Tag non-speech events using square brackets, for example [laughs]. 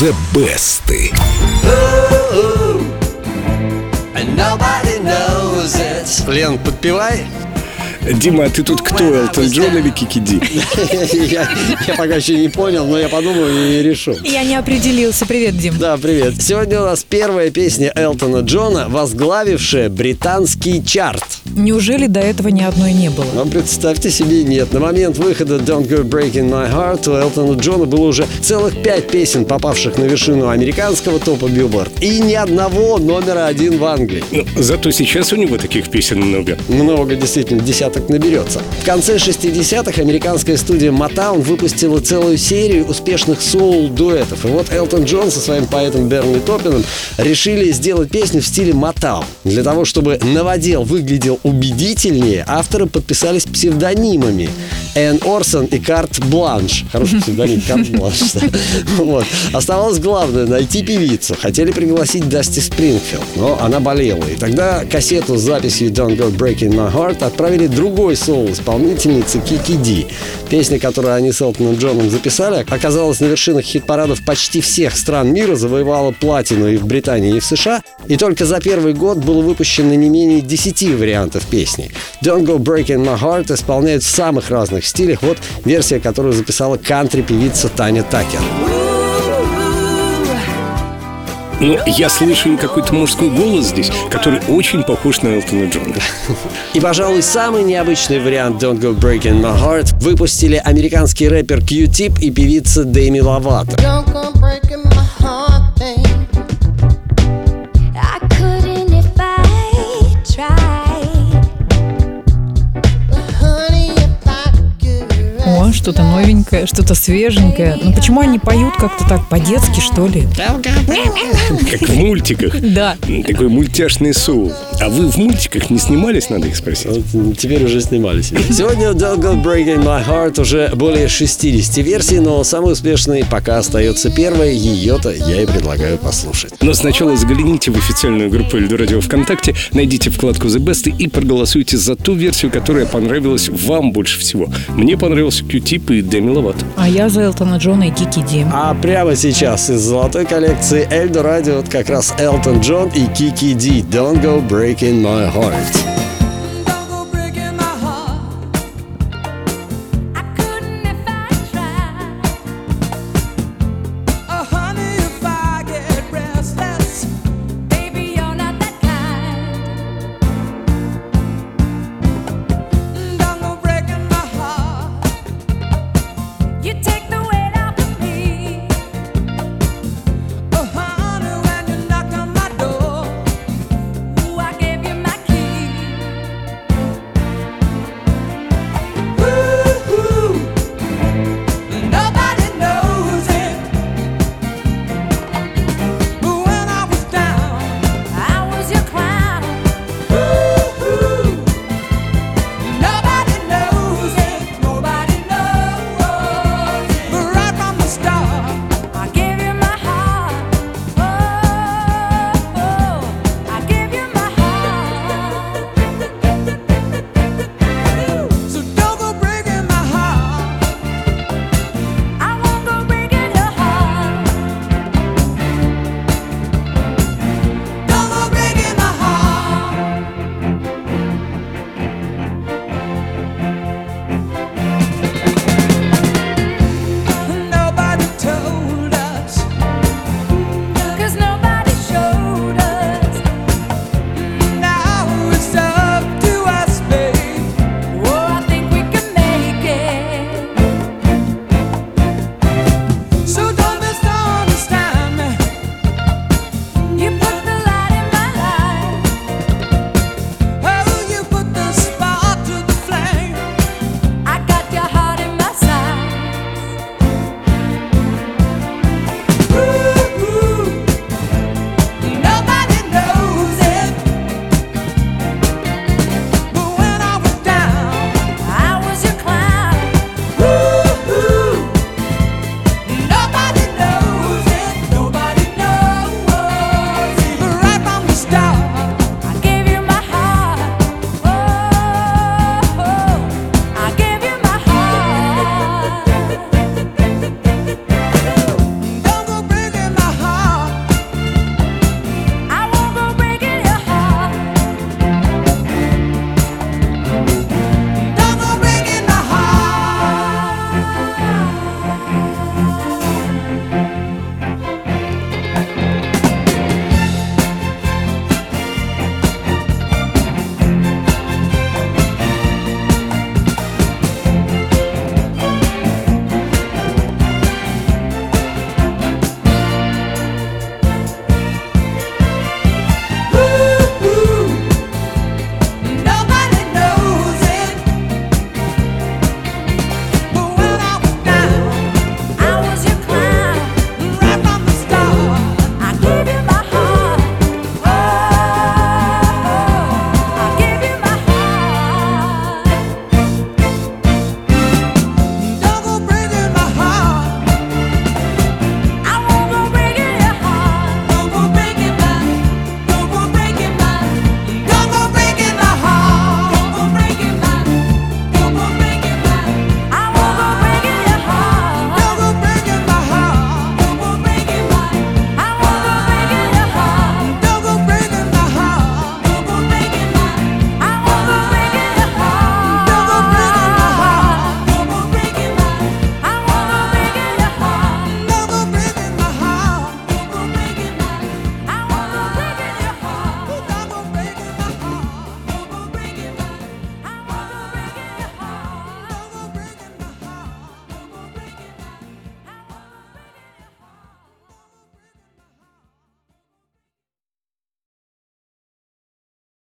The Best. Лен, подпевай. Дима, а ты тут кто, Элтон Джон или Кики Ди? [laughs] я, я пока еще не понял, но я подумаю и решу. Я не определился. Привет, Дим. Да, привет. Сегодня у нас первая песня Элтона Джона, возглавившая британский чарт. Неужели до этого ни одной не было? Но представьте себе, нет. На момент выхода Don't Go Breaking My Heart у Элтона Джона было уже целых пять песен, попавших на вершину американского топа Билборд. И ни одного номера один в Англии. Ну, зато сейчас у него таких песен много. Много, действительно, десяток наберется. В конце 60-х американская студия Motown выпустила целую серию успешных соул-дуэтов. И вот Элтон Джон со своим поэтом Берни Топпином решили сделать песню в стиле Motown. Для того, чтобы новодел выглядел убедительнее, авторы подписались псевдонимами. Энн Орсон и Карт Бланш. Хороший псевдоним, Карт Бланш. Вот. Оставалось главное – найти певицу. Хотели пригласить Дасти Спрингфилд, но она болела. И тогда кассету с записью Don't Go Breaking My Heart отправили другой соул-исполнительнице Кики Ди. Песня, которую они с Элтоном Джоном записали, оказалась на вершинах хит-парадов почти всех стран мира, завоевала платину и в Британии, и в США. И только за первый год было выпущено не менее 10 вариантов песни. Don't Go Breaking My Heart исполняют в самых разных стилях. Вот версия, которую записала кантри-певица Таня Такер. Ну, я слышу и какой-то мужской голос здесь, который очень похож на Элтона Джона. [laughs] И, пожалуй, самый необычный вариант Don't Go Breaking My Heart выпустили американский рэпер Q-Tip и певица Дэми Ловато. Don't go breaking my что-то новенькое, что-то свеженькое. Но почему они поют как-то так по-детски, что ли? Как в мультиках. Да. Такой мультяшный соул. А вы в мультиках не снимались, надо их спросить? Теперь уже снимались. Сегодня Don't Go Breaking My Heart уже более 60 версий, но самой успешной пока остается первая. Ее-то я и предлагаю послушать. Но сначала загляните в официальную группу Эльдорадио ВКонтакте, найдите вкладку The Best и проголосуйте за ту версию, которая понравилась вам больше всего. Мне понравился Q-Tip и Деми Ловато. А я за Элтона Джона и Кики Ди. А прямо сейчас из золотой коллекции Эльдо Радио как раз Элтон Джон и Кики Ди Don't Go Breaking My Heart.